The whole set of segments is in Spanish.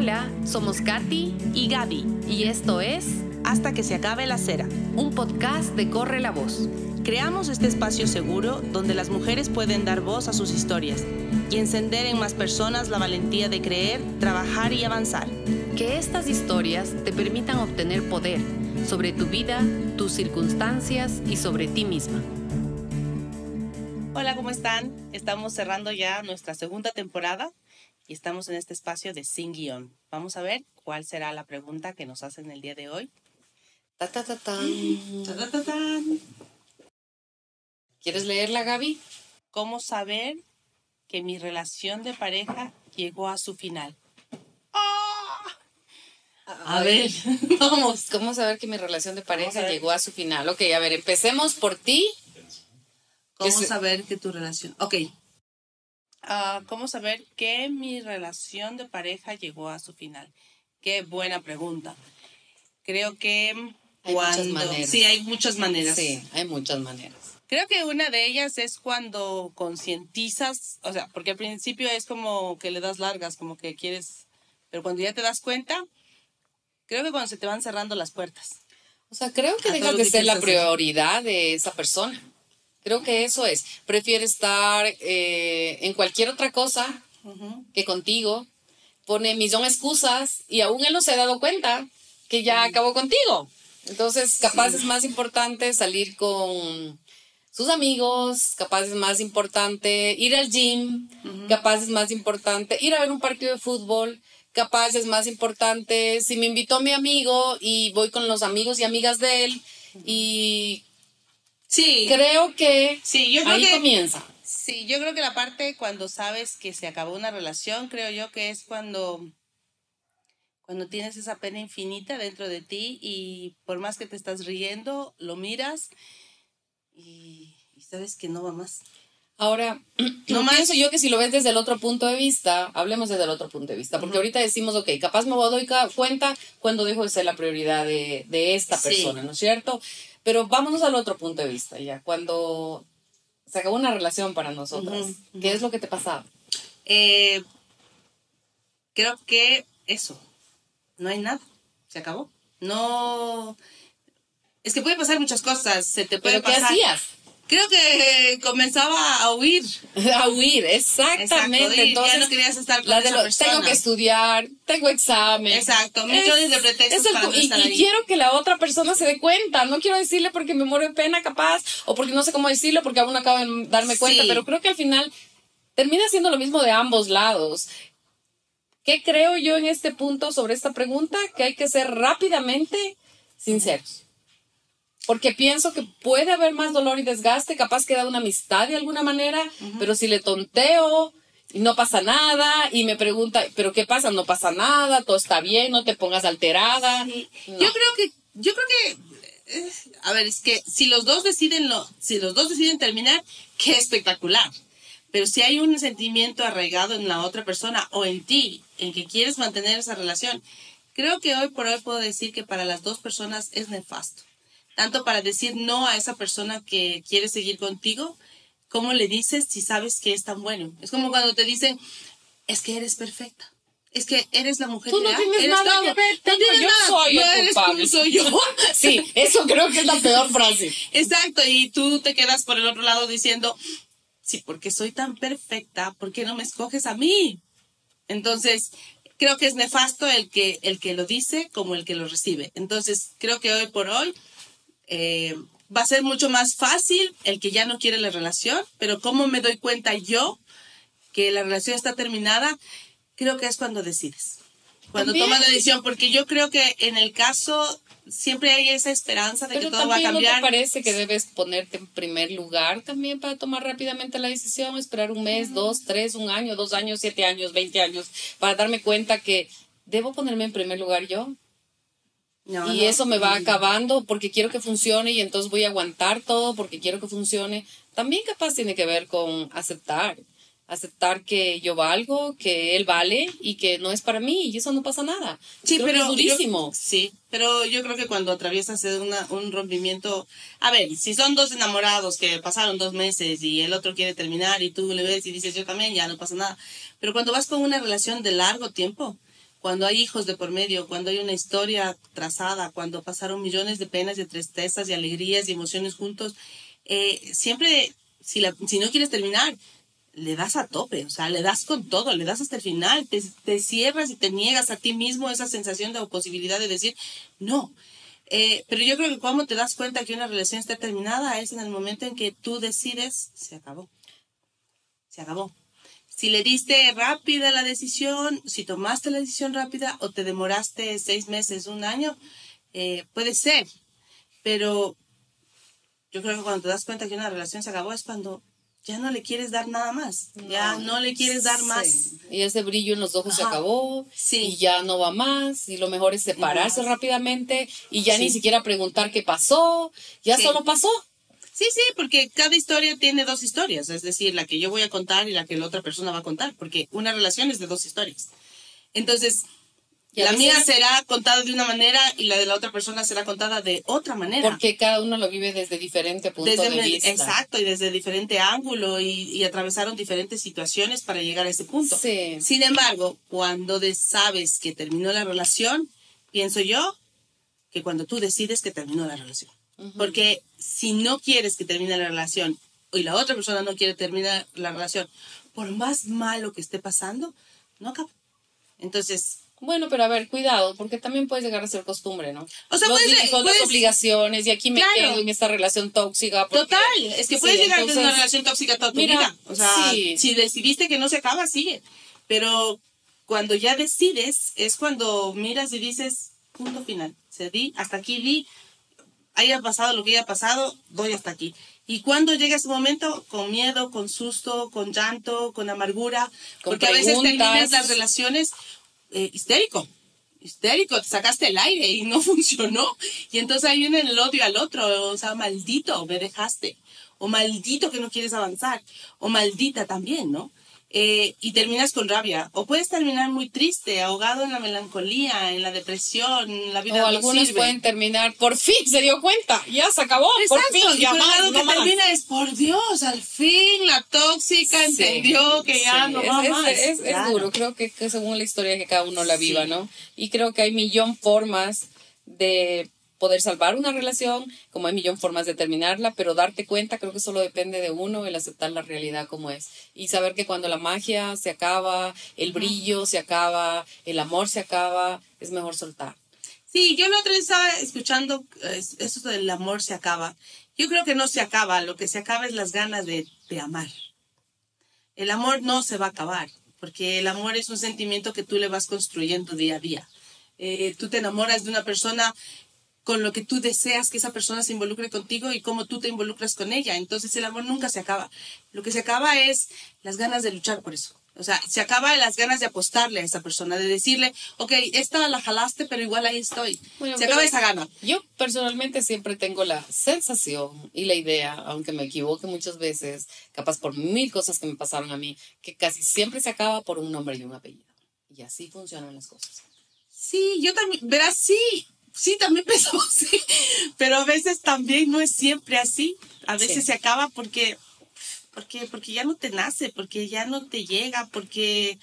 Hola, somos Katy y Gaby. y esto es Hasta que se acabe la cera. un podcast de Corre la Voz. Creamos este espacio seguro donde las mujeres pueden dar voz a sus historias y encender en más personas la valentía de creer, trabajar y avanzar. Que estas historias te permitan obtener poder sobre tu vida, tus circunstancias y sobre ti misma. Hola, ¿cómo están? Estamos cerrando ya nuestra segunda temporada y estamos en este espacio de Sin Guión. Vamos a ver cuál será la pregunta que nos hacen el día de hoy. Ta, ta, ta, tan. ¡Tatatán! ¿Quieres leerla, Gaby? ¿Cómo saber que mi relación de pareja llegó a su final? A ver, vamos. ¿Cómo saber que mi relación de a pareja llegó a su final? Ok, a ver, empecemos por ti. ¿Cómo saber que tu relación... Ok. Ah, ¿Cómo saber que mi relación de pareja llegó a su final? Qué buena pregunta. Creo que Hay muchas maneras. Sí, hay muchas maneras. Sí, hay muchas maneras. Creo que una de ellas es cuando concientizas, o sea, porque al principio es como que le das largas, como que quieres, pero cuando ya te das cuenta, creo que cuando se te van cerrando las puertas. O sea, creo que A deja de ser la hacer. prioridad de esa persona. Creo que eso es. Prefiere estar eh, en cualquier otra cosa que contigo. Pone millón de excusas y aún él no se ha dado cuenta que ya acabó contigo. Entonces, capaz es más importante salir con sus amigos, capaz es más importante ir al gym, capaz es más importante ir a ver un partido de fútbol, capaz es más importante si me invitó mi amigo y voy con los amigos y amigas de él y Sí, creo que sí, yo creo ahí que comienza. Sí, yo creo que la parte cuando sabes que se acabó una relación, creo yo que es cuando cuando tienes esa pena infinita dentro de ti y por más que te estás riendo, lo miras y, y sabes que no va más. Ahora, No pienso yo que si lo ves desde el otro punto de vista, hablemos desde el otro punto de vista, porque ahorita decimos, ok, capaz me doy ca- cuenta cuando dejo de ser la prioridad de, de esta Sí. persona, ¿no es cierto? Pero vámonos al otro punto de vista, ya, cuando se acabó una relación para nosotras, ¿qué es lo que te pasaba? Eh, creo que eso, no hay nada, se acabó. No, es que puede pasar muchas cosas, se te puede ¿Pero qué hacías? Creo que comenzaba a huir. A huir, exactamente. Exacto, ya no querías estar con la de lo- tengo que estudiar, tengo examen. Exacto, millones de pretextos el para pu- no y, estar y ahí. quiero que la otra persona se dé cuenta. No quiero decirle porque me muero de pena, capaz, o porque no sé cómo decirlo, porque aún no acabo de darme cuenta, Sí. pero creo que al final termina siendo lo mismo de ambos lados. ¿Qué creo yo en este punto sobre esta pregunta? Que hay que ser rápidamente sinceros. Porque pienso que puede haber más dolor y desgaste, capaz queda una amistad de alguna manera, pero si le tonteo y no pasa nada y me pregunta, ¿pero qué pasa? No pasa nada, todo está bien, no te pongas alterada. Sí. No. Yo creo que, yo creo que, eh, a ver, es que si los dos deciden lo, si los dos deciden terminar, qué espectacular. Pero si hay un sentimiento arraigado en la otra persona o en ti, en que quieres mantener esa relación, creo que hoy por hoy puedo decir que para las dos personas es nefasto. Tanto para decir no a esa persona que quiere seguir contigo, como le dices si sabes que es tan bueno. Es como cuando te dicen, es que eres perfecta. Es que eres la mujer Tú no tienes eres nada todo. que ver, No tienes yo nada, soy no eres tú, soy yo. Sí, eso creo que es la peor frase. Exacto, y tú te quedas por el otro lado diciendo, sí, porque soy tan perfecta, ¿por qué no me escoges a mí? Entonces, creo que es nefasto el que, el que lo dice como el que lo recibe. Entonces, creo que hoy por hoy eh, va a ser mucho más fácil el que ya no quiere la relación, pero ¿cómo me doy cuenta yo que la relación está terminada? Creo que es cuando decides. Cuando También. tomas la decisión, porque yo creo que en el caso siempre hay esa esperanza de Pero que todo va a también no cambiar. te parece que debes ponerte en primer lugar también para tomar rápidamente la decisión, esperar un mes, dos, tres, un año, dos años, siete años, veinte años, para darme cuenta que debo ponerme en primer lugar yo. No, y no. eso me va acabando porque quiero que funcione y entonces voy a aguantar todo porque quiero que funcione. También capaz tiene que ver con aceptar, aceptar que yo valgo, que él vale y que no es para mí y eso no pasa nada. Sí, Creo que pero es durísimo. yo- sí, pero yo creo que cuando atraviesas una- un rompimiento, a ver, si son dos enamorados que pasaron dos meses y el otro quiere terminar y tú le ves y dices yo también, ya no pasa nada. Pero cuando vas con una relación de largo tiempo, cuando hay hijos de por medio, cuando hay una historia trazada, cuando pasaron millones de penas y tristezas y alegrías y emociones juntos, eh, siempre, si, no quieres terminar, le das a tope, o sea, le das con todo, le das hasta el final, te, te cierras y te niegas a ti mismo esa sensación de posibilidad de decir, no. Eh, pero yo creo que cuando te das cuenta que una relación está terminada es en el momento en que tú decides, se acabó, se acabó. Si le diste rápida la decisión, si tomaste la decisión rápida o te demoraste seis meses, un año, eh, puede ser, pero yo creo que cuando te das cuenta que una relación se acabó es cuando ya no le quieres dar nada más, ya no le quieres dar más. Y ese brillo en los ojos se acabó y ya no va más y lo mejor es separarse rápidamente y ya ni siquiera preguntar qué pasó, ya solo pasó. Sí, sí, porque cada historia tiene dos historias, es decir, la que yo voy a contar y la que la otra persona va a contar, porque una relación es de dos historias. Entonces, la mía será contada de una manera y la de la otra persona será contada de otra manera. Porque cada uno lo vive desde diferente punto de vista. Exacto, y desde diferente ángulo y, y, atravesaron diferentes situaciones para llegar a ese punto. Sí. Sin embargo, cuando sabes que terminó la relación, pienso yo que cuando tú decides que terminó la relación. Porque si no quieres que termine la relación y la otra persona no quiere terminar la relación, por más malo que esté pasando, no acaba. Entonces, bueno, pero a ver, cuidado, porque también puede llegar a ser costumbre, ¿no? O sea, puedes, hijos, las obligaciones, y aquí me quedo en esta relación tóxica. Total, es que puedes llegar a tener una relación tóxica toda tu vida. O sea, si decidiste que no se acaba, sigue. Pero cuando ya decides, es cuando miras y dices, punto final. Se di, hasta aquí di, haya pasado lo que haya pasado, doy hasta aquí. Y cuando llega ese momento, con miedo, con susto, con llanto, con amargura, porque a veces terminas las relaciones eh, histérico, histérico, te sacaste el aire y no funcionó. Y entonces ahí viene el odio al otro, o sea, maldito, me dejaste, o maldito que no quieres avanzar, o maldita también, ¿no? Eh, y terminas con rabia. O puedes terminar muy triste, ahogado en la melancolía, en la depresión, en la vida O algunos pueden terminar, por fin se dio cuenta, ya se acabó, por fin. Y ya más, que termina es, por Dios, al fin la tóxica entendió que ya no va es, más. Es, duro, creo que, que, según la historia que cada uno la viva, ¿no? Y creo que hay millón formas de poder salvar una relación, como hay millón formas de terminarla, pero darte cuenta creo que solo depende de uno, el aceptar la realidad como es. Y saber que cuando la magia se acaba, el brillo se acaba, el amor se acaba, es mejor soltar. Sí, yo la otra vez estaba escuchando eso del amor se acaba. Yo creo que no se acaba, lo que se acaba es las ganas de, de amar. El amor no se va a acabar, porque el amor es un sentimiento que tú le vas construyendo día a día. Eh, tú te enamoras de una persona con lo que tú deseas que esa persona se involucre contigo y cómo tú te involucras con ella. Entonces el amor nunca se acaba. Lo que se acaba es las ganas de luchar por eso. O sea, se acaba las ganas de apostarle a esa persona, de decirle, ok, esta la jalaste, pero igual ahí estoy. se acaba esa gana. Yo personalmente siempre tengo la sensación y la idea, aunque me equivoque muchas veces, capaz por mil cosas que me pasaron a mí, que casi siempre se acaba por un nombre y un apellido. Y así funcionan las cosas. Sí, yo también, verás, sí, sí, también pensamos así, pero a veces también no es siempre así. A veces se acaba porque, porque, porque ya no te nace, porque ya no te llega, porque,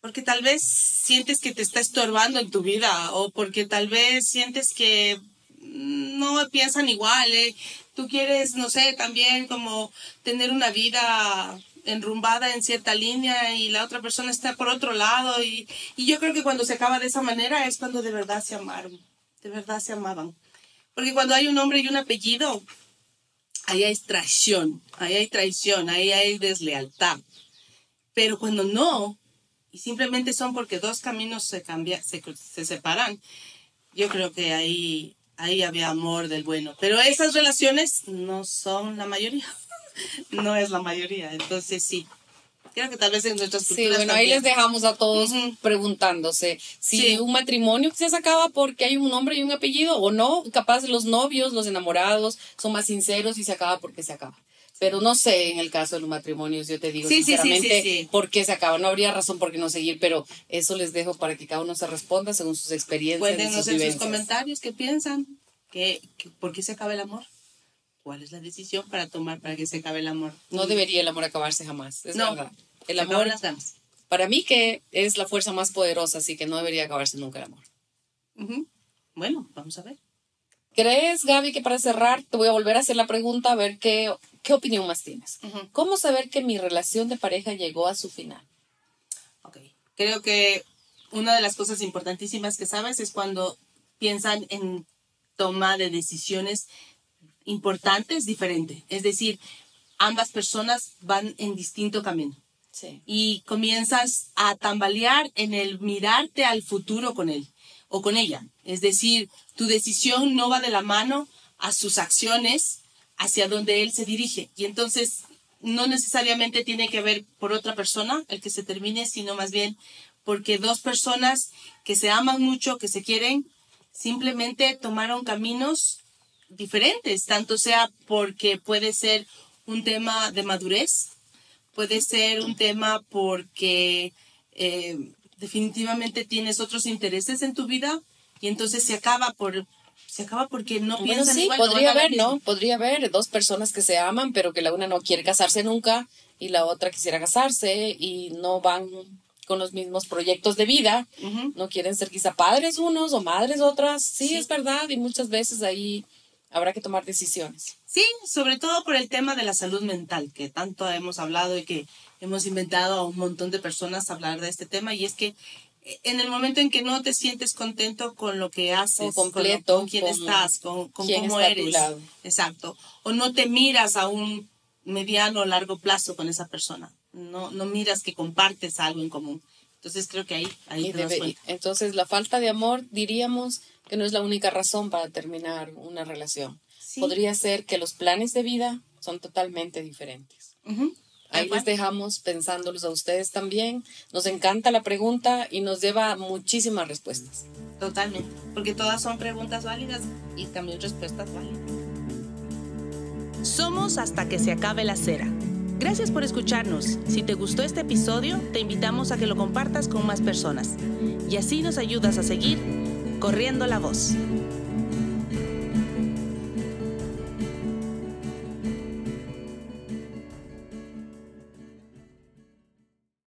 porque tal vez sientes que te está estorbando en tu vida o porque tal vez sientes que no piensan igual. ¿eh? Tú quieres, no sé, también como tener una vida enrumbada en cierta línea y la otra persona está por otro lado y, y yo creo que cuando se acaba de esa manera es cuando de verdad se amaron, de verdad se amaban. Porque cuando hay un nombre y un apellido, ahí hay traición, ahí hay traición, ahí hay deslealtad. Pero cuando no, y simplemente son porque dos caminos se, cambian, se, se separan, yo creo que ahí, ahí había amor del bueno. Pero esas relaciones no son la mayoría no es la mayoría. Entonces sí. Creo que tal vez en nuestras culturas. Sí, bueno, ahí les dejamos a todos preguntándose si un matrimonio se acaba porque hay un nombre y un apellido o no. Capaz los novios, los enamorados son más sinceros y se acaba porque se acaba. Pero no sé en el caso de los matrimonios, yo te digo sinceramente por qué se acaba. No habría razón por qué no seguir, pero eso les dejo para que cada uno se responda según sus experiencias. Cuéntenos en sus comentarios qué piensan, que, por qué se acaba el amor. ¿Cuál es la decisión para tomar para que se acabe el amor? No debería el amor acabarse jamás. Es no, verdad. El amor las ganas. para mí que es la fuerza más poderosa, así que no debería acabarse nunca el amor. Bueno, vamos a ver. ¿Crees, Gaby, que para cerrar te voy a volver a hacer la pregunta a ver qué, qué opinión más tienes? ¿Cómo saber que mi relación de pareja llegó a su final? Ok, creo que una de las cosas importantísimas que sabes es cuando piensan en toma de decisiones importantes diferente. Es decir, ambas personas van en distinto camino. Sí. Y comienzas a tambalear en el mirarte al futuro con él o con ella. Es decir, tu decisión no va de la mano a sus acciones hacia donde él se dirige. Y entonces no necesariamente tiene que ver por otra persona el que se termine, sino más bien porque dos personas que se aman mucho, que se quieren, simplemente tomaron caminos diferentes, tanto sea porque puede ser un tema de madurez, puede ser un tema porque eh, definitivamente tienes otros intereses en tu vida y entonces se acaba por se acaba porque no piensan sí, podría haber, ¿no? Podría haber dos personas que se aman, pero que la una no quiere casarse nunca y la otra quisiera casarse y no van con los mismos proyectos de vida, no quieren ser quizá padres unos o madres otras, sí, es verdad, y muchas veces ahí habrá que tomar decisiones. Sí, sobre todo por el tema de la salud mental, que tanto hemos hablado y que hemos inventado a un montón de personas hablar de este tema, y es que eh, en el momento en que no te sientes contento con lo que haces, completo, con, quién estás, con, cómo eres, exacto, o no te miras a un mediano o largo plazo con esa persona, no, no miras que compartes algo en común. Entonces creo que ahí, ahí Entonces la falta de amor, diríamos que no es la única razón para terminar una relación. Podría ser que los planes de vida son totalmente diferentes. Ahí les dejamos pensándolos a ustedes también. Nos encanta la pregunta y nos lleva muchísimas respuestas. Totalmente, porque todas son preguntas válidas y también respuestas válidas. Somos hasta que se acabe la cera. Gracias por escucharnos. Si te gustó este episodio, te invitamos a que lo compartas con más personas y así nos ayudas a seguir corriendo la voz.